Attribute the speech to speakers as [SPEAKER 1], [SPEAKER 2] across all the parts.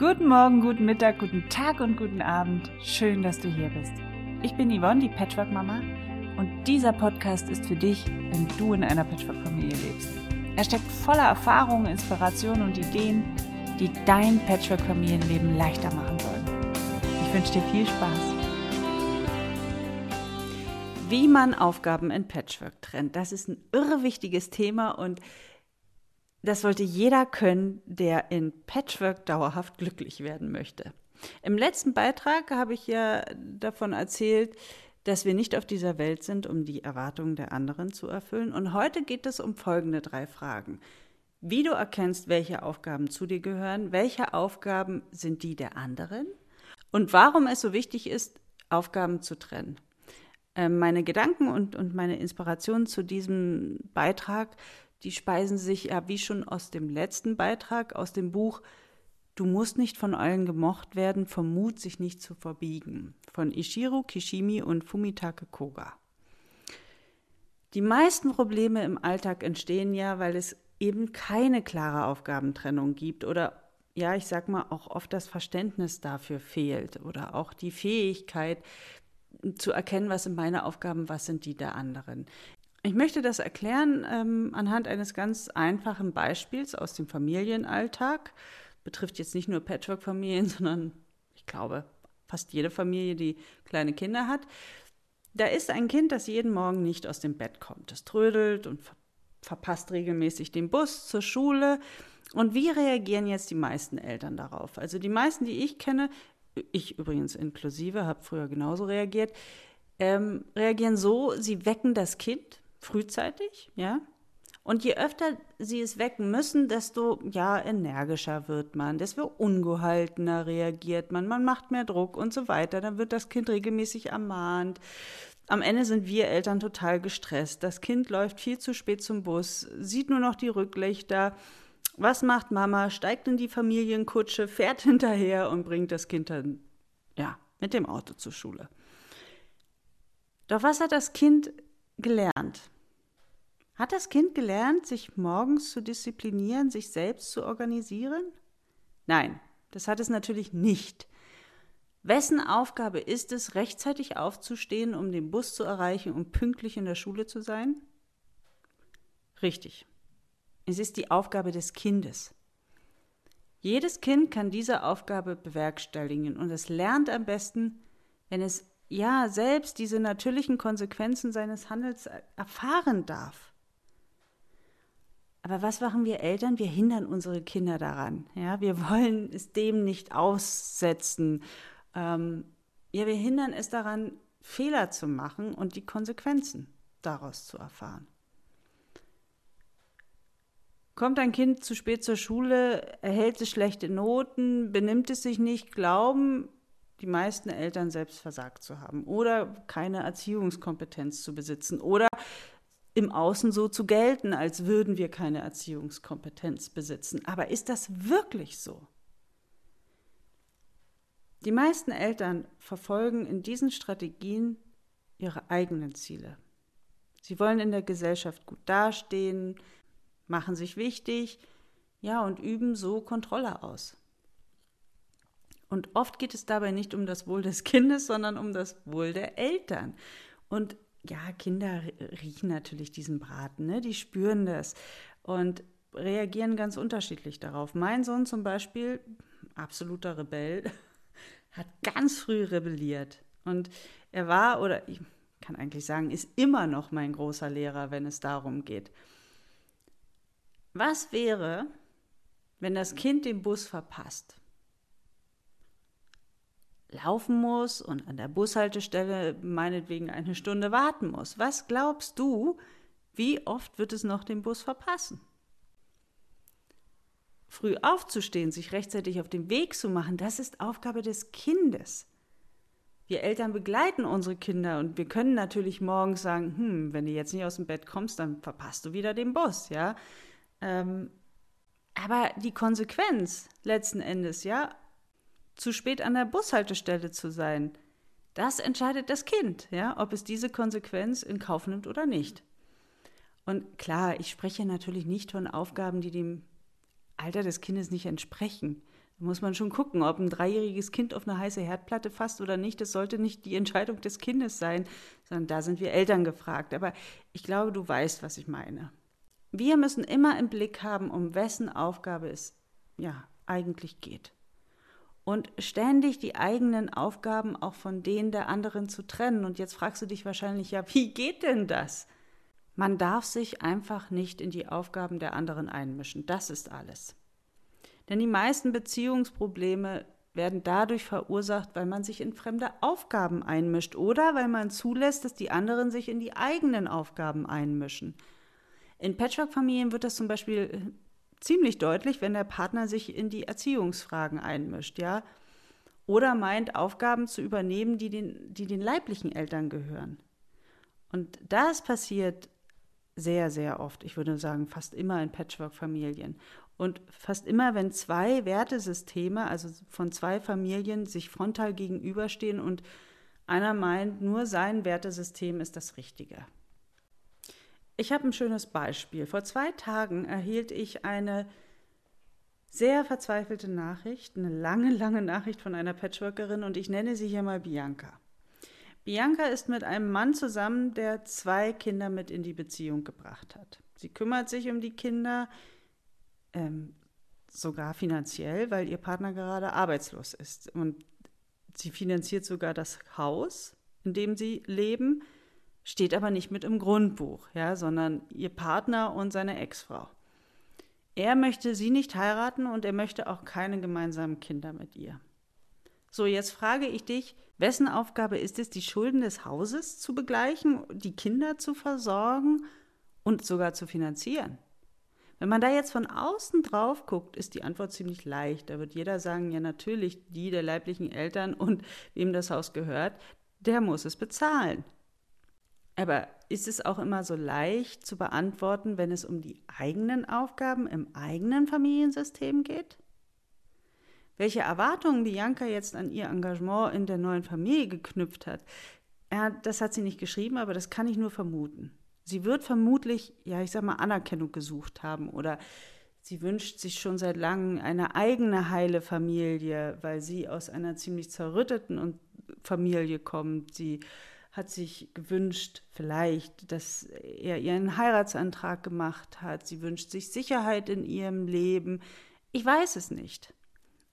[SPEAKER 1] Guten Morgen, guten Mittag, guten Tag und guten Abend. Schön, dass du hier bist. Ich bin Yvonne, die Patchwork-Mama, und dieser Podcast ist für dich, wenn du in einer Patchwork-Familie lebst. Er steckt voller Erfahrungen, Inspirationen und Ideen, die dein Patchwork-Familienleben leichter machen sollen. Ich wünsche dir viel Spaß. Wie man Aufgaben in Patchwork trennt, das ist ein irre wichtiges Thema und das sollte jeder können, der in Patchwork dauerhaft glücklich werden möchte. Im letzten Beitrag habe ich ja davon erzählt, dass wir nicht auf dieser Welt sind, um die Erwartungen der anderen zu erfüllen. Und heute geht es um folgende drei Fragen. Wie du erkennst, welche Aufgaben zu dir gehören, welche Aufgaben sind die der anderen und warum es so wichtig ist, Aufgaben zu trennen. Ähm, meine Gedanken und, und meine Inspiration zu diesem Beitrag die speisen sich ja wie schon aus dem letzten Beitrag, aus dem Buch Du musst nicht von allen gemocht werden, vom Mut, sich nicht zu verbiegen, von Ishiro Kishimi und Fumitake Koga. Die meisten Probleme im Alltag entstehen ja, weil es eben keine klare Aufgabentrennung gibt oder ja, ich sag mal, auch oft das Verständnis dafür fehlt oder auch die Fähigkeit zu erkennen, was sind meine Aufgaben, was sind die der anderen. Ich möchte das erklären ähm, anhand eines ganz einfachen Beispiels aus dem Familienalltag. Betrifft jetzt nicht nur Patchwork-Familien, sondern ich glaube fast jede Familie, die kleine Kinder hat. Da ist ein Kind, das jeden Morgen nicht aus dem Bett kommt. Es trödelt und ver verpasst regelmäßig den Bus zur Schule. Und wie reagieren jetzt die meisten Eltern darauf? Also die meisten, die ich kenne, ich übrigens inklusive, habe früher genauso reagiert, ähm, reagieren so, sie wecken das Kind frühzeitig, ja. Und je öfter sie es wecken müssen, desto ja energischer wird man, desto ungehaltener reagiert man, man macht mehr Druck und so weiter. Dann wird das Kind regelmäßig ermahnt. Am Ende sind wir Eltern total gestresst. Das Kind läuft viel zu spät zum Bus, sieht nur noch die Rücklichter. Was macht Mama? Steigt in die Familienkutsche, fährt hinterher und bringt das Kind dann ja mit dem Auto zur Schule. Doch was hat das Kind gelernt? Hat das Kind gelernt, sich morgens zu disziplinieren, sich selbst zu organisieren? Nein, das hat es natürlich nicht. Wessen Aufgabe ist es, rechtzeitig aufzustehen, um den Bus zu erreichen und pünktlich in der Schule zu sein? Richtig. Es ist die Aufgabe des Kindes. Jedes Kind kann diese Aufgabe bewerkstelligen und es lernt am besten, wenn es ja selbst diese natürlichen Konsequenzen seines Handels erfahren darf. Aber was machen wir Eltern? Wir hindern unsere Kinder daran. Ja, wir wollen es dem nicht aussetzen. Ähm, ja, wir hindern es daran, Fehler zu machen und die Konsequenzen daraus zu erfahren. Kommt ein Kind zu spät zur Schule, erhält es schlechte Noten, benimmt es sich nicht, glauben die meisten Eltern selbst versagt zu haben oder keine Erziehungskompetenz zu besitzen oder im Außen so zu gelten, als würden wir keine Erziehungskompetenz besitzen. Aber ist das wirklich so? Die meisten Eltern verfolgen in diesen Strategien ihre eigenen Ziele. Sie wollen in der Gesellschaft gut dastehen, machen sich wichtig, ja, und üben so Kontrolle aus. Und oft geht es dabei nicht um das Wohl des Kindes, sondern um das Wohl der Eltern. Und ja, Kinder riechen natürlich diesen Braten, ne? die spüren das und reagieren ganz unterschiedlich darauf. Mein Sohn zum Beispiel, absoluter Rebell, hat ganz früh rebelliert. Und er war, oder ich kann eigentlich sagen, ist immer noch mein großer Lehrer, wenn es darum geht. Was wäre, wenn das Kind den Bus verpasst? Laufen muss und an der Bushaltestelle meinetwegen eine Stunde warten muss. Was glaubst du, wie oft wird es noch den Bus verpassen? Früh aufzustehen, sich rechtzeitig auf den Weg zu machen, das ist Aufgabe des Kindes. Wir Eltern begleiten unsere Kinder und wir können natürlich morgens sagen, hm, wenn du jetzt nicht aus dem Bett kommst, dann verpasst du wieder den Bus, ja. Ähm, aber die Konsequenz letzten Endes, ja, zu spät an der Bushaltestelle zu sein. Das entscheidet das Kind, ja, ob es diese Konsequenz in Kauf nimmt oder nicht. Und klar, ich spreche natürlich nicht von Aufgaben, die dem Alter des Kindes nicht entsprechen. Da muss man schon gucken, ob ein dreijähriges Kind auf eine heiße Herdplatte fasst oder nicht. Das sollte nicht die Entscheidung des Kindes sein, sondern da sind wir Eltern gefragt. Aber ich glaube, du weißt, was ich meine. Wir müssen immer im Blick haben, um wessen Aufgabe es ja eigentlich geht. Und ständig die eigenen Aufgaben auch von denen der anderen zu trennen. Und jetzt fragst du dich wahrscheinlich, ja, wie geht denn das? Man darf sich einfach nicht in die Aufgaben der anderen einmischen. Das ist alles. Denn die meisten Beziehungsprobleme werden dadurch verursacht, weil man sich in fremde Aufgaben einmischt oder weil man zulässt, dass die anderen sich in die eigenen Aufgaben einmischen. In Patchwork-Familien wird das zum Beispiel äh, ziemlich deutlich, wenn der Partner sich in die Erziehungsfragen einmischt, ja. Oder meint, Aufgaben zu übernehmen, die den, die den leiblichen Eltern gehören. Und das passiert sehr, sehr oft. Ich würde sagen, fast immer in Patchwork-Familien. Und fast immer, wenn zwei Wertesysteme, also von zwei Familien, sich frontal gegenüberstehen und einer meint, nur sein Wertesystem ist das Richtige. Ich habe ein schönes Beispiel. Vor zwei Tagen erhielt ich eine sehr verzweifelte Nachricht, eine lange, lange Nachricht von einer Patchworkerin und ich nenne sie hier mal Bianca. Bianca ist mit einem Mann zusammen, der zwei Kinder mit in die Beziehung gebracht hat. Sie kümmert sich um die Kinder, ähm, sogar finanziell, weil ihr Partner gerade arbeitslos ist. Und sie finanziert sogar das Haus, in dem sie leben, steht aber nicht mit im Grundbuch, ja, sondern ihr Partner und seine Ex-Frau. Er möchte sie nicht heiraten und er möchte auch keine gemeinsamen Kinder mit ihr. So, jetzt frage ich dich, wessen Aufgabe ist es, die Schulden des Hauses zu begleichen, die Kinder zu versorgen und sogar zu finanzieren? Wenn man da jetzt von außen drauf guckt, ist die Antwort ziemlich leicht. Da wird jeder sagen, ja natürlich, die der leiblichen Eltern und wem das Haus gehört, der muss es bezahlen. Aber ist es auch immer so leicht zu beantworten, wenn es um die eigenen Aufgaben im eigenen Familiensystem geht? Welche Erwartungen Bianca jetzt an ihr Engagement in der neuen Familie geknüpft hat, ja, das hat sie nicht geschrieben, aber das kann ich nur vermuten. Sie wird vermutlich, ja, ich sag mal, Anerkennung gesucht haben oder sie wünscht sich schon seit langem eine eigene heile Familie, weil sie aus einer ziemlich zerrütteten Familie kommt. Sie hat sich gewünscht, vielleicht, dass er ihren Heiratsantrag gemacht hat. Sie wünscht sich Sicherheit in ihrem Leben. Ich weiß es nicht.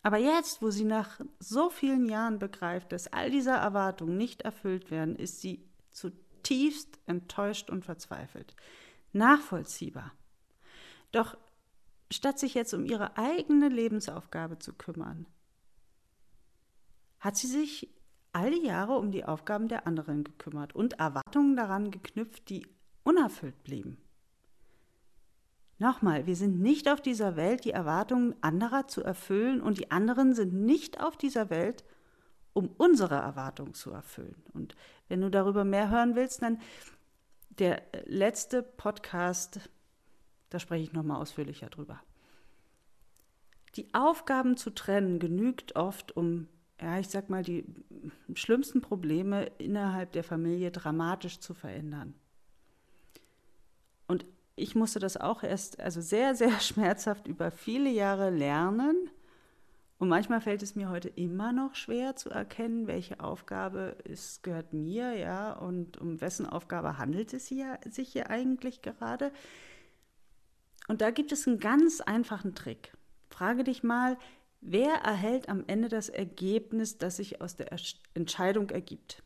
[SPEAKER 1] Aber jetzt, wo sie nach so vielen Jahren begreift, dass all diese Erwartungen nicht erfüllt werden, ist sie zu zutiefst enttäuscht und verzweifelt. Nachvollziehbar. Doch statt sich jetzt um ihre eigene Lebensaufgabe zu kümmern, hat sie sich all die Jahre um die Aufgaben der anderen gekümmert und Erwartungen daran geknüpft, die unerfüllt blieben. Nochmal, wir sind nicht auf dieser Welt, die Erwartungen anderer zu erfüllen und die anderen sind nicht auf dieser Welt, um unsere Erwartungen zu erfüllen. Und wenn du darüber mehr hören willst, dann der letzte Podcast, da spreche ich nochmal ausführlicher drüber. Die Aufgaben zu trennen genügt oft, um, ja, ich sag mal, die schlimmsten Probleme innerhalb der Familie dramatisch zu verändern. Und ich musste das auch erst, also sehr, sehr schmerzhaft über viele Jahre lernen und manchmal fällt es mir heute immer noch schwer zu erkennen, welche Aufgabe es gehört mir, ja, und um wessen Aufgabe handelt es hier, sich hier eigentlich gerade. Und da gibt es einen ganz einfachen Trick. Frage dich mal, wer erhält am Ende das Ergebnis, das sich aus der Entscheidung ergibt?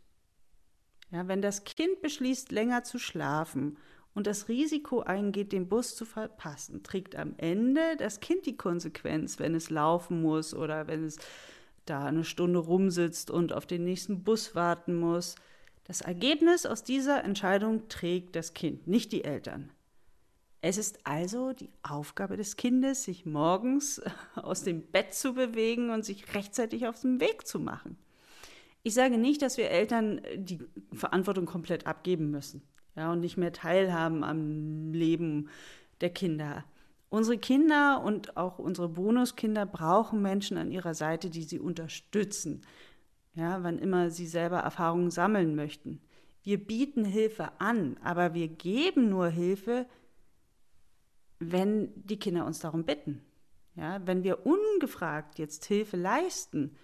[SPEAKER 1] Ja, wenn das Kind beschließt, länger zu schlafen und das Risiko eingeht, den Bus zu verpassen, trägt am Ende das Kind die Konsequenz, wenn es laufen muss oder wenn es da eine Stunde rumsitzt und auf den nächsten Bus warten muss. Das Ergebnis aus dieser Entscheidung trägt das Kind, nicht die Eltern. Es ist also die Aufgabe des Kindes, sich morgens aus dem Bett zu bewegen und sich rechtzeitig auf den Weg zu machen. Ich sage nicht, dass wir Eltern die Verantwortung komplett abgeben müssen ja, und nicht mehr teilhaben am Leben der Kinder. Unsere Kinder und auch unsere Bonuskinder brauchen Menschen an ihrer Seite, die sie unterstützen, ja, wann immer sie selber Erfahrungen sammeln möchten. Wir bieten Hilfe an, aber wir geben nur Hilfe, wenn die Kinder uns darum bitten. Ja, wenn wir ungefragt jetzt Hilfe leisten,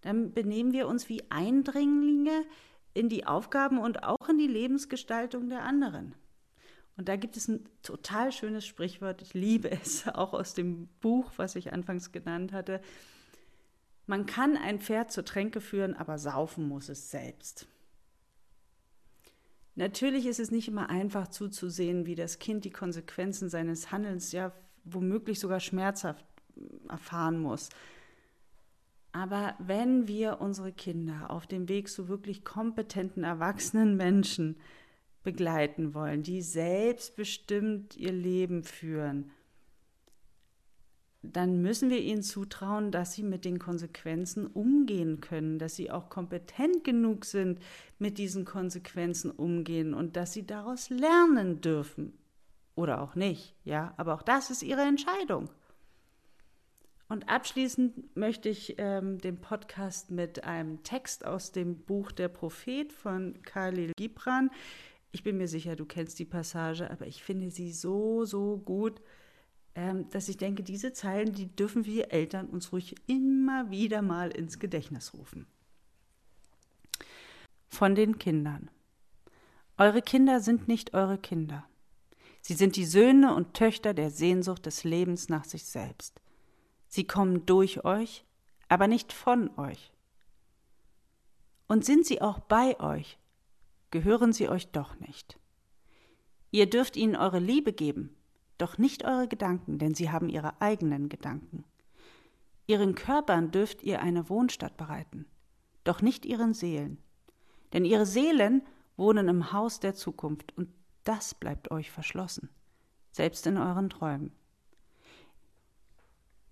[SPEAKER 1] dann benehmen wir uns wie Eindringlinge in die Aufgaben und auch in die Lebensgestaltung der anderen. Und da gibt es ein total schönes Sprichwort, ich liebe es, auch aus dem Buch, was ich anfangs genannt hatte. Man kann ein Pferd zur Tränke führen, aber saufen muss es selbst. Natürlich ist es nicht immer einfach zuzusehen, wie das Kind die Konsequenzen seines Handelns ja womöglich sogar schmerzhaft erfahren muss. Aber wenn wir unsere Kinder auf dem Weg zu wirklich kompetenten, erwachsenen Menschen begleiten wollen, die selbstbestimmt ihr Leben führen, dann müssen wir ihnen zutrauen, dass sie mit den Konsequenzen umgehen können, dass sie auch kompetent genug sind, mit diesen Konsequenzen umgehen und dass sie daraus lernen dürfen. Oder auch nicht, ja, aber auch das ist ihre Entscheidung. Und abschließend möchte ich ähm, den Podcast mit einem Text aus dem Buch Der Prophet von Khalil Gibran. Ich bin mir sicher, du kennst die Passage, aber ich finde sie so, so gut dass ich denke, diese Zeilen, die dürfen wir Eltern uns ruhig immer wieder mal ins Gedächtnis rufen. Von den Kindern. Eure Kinder sind nicht eure Kinder. Sie sind die Söhne und Töchter der Sehnsucht des Lebens nach sich selbst. Sie kommen durch euch, aber nicht von euch. Und sind sie auch bei euch, gehören sie euch doch nicht. Ihr dürft ihnen eure Liebe geben, doch nicht eure Gedanken, denn sie haben ihre eigenen Gedanken. Ihren Körpern dürft ihr eine Wohnstatt bereiten, doch nicht ihren Seelen. Denn ihre Seelen wohnen im Haus der Zukunft und das bleibt euch verschlossen, selbst in euren Träumen.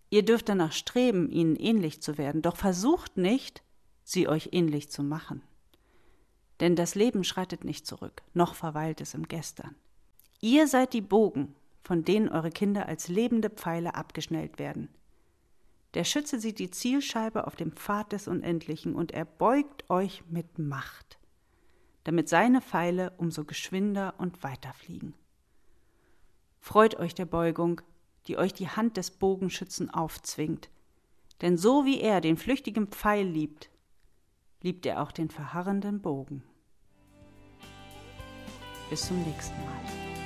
[SPEAKER 1] Ihr dürft danach streben, ihnen ähnlich zu werden, doch versucht nicht, sie euch ähnlich zu machen. Denn das Leben schreitet nicht zurück, noch verweilt es im Gestern. Ihr seid die Bogen, von denen eure Kinder als lebende Pfeile abgeschnellt werden. Der Schütze sieht die Zielscheibe auf dem Pfad des Unendlichen und er beugt euch mit Macht, damit seine Pfeile umso geschwinder und weiter fliegen. Freut euch der Beugung, die euch die Hand des Bogenschützen aufzwingt, denn so wie er den flüchtigen Pfeil liebt, liebt er auch den verharrenden Bogen. Bis zum nächsten Mal.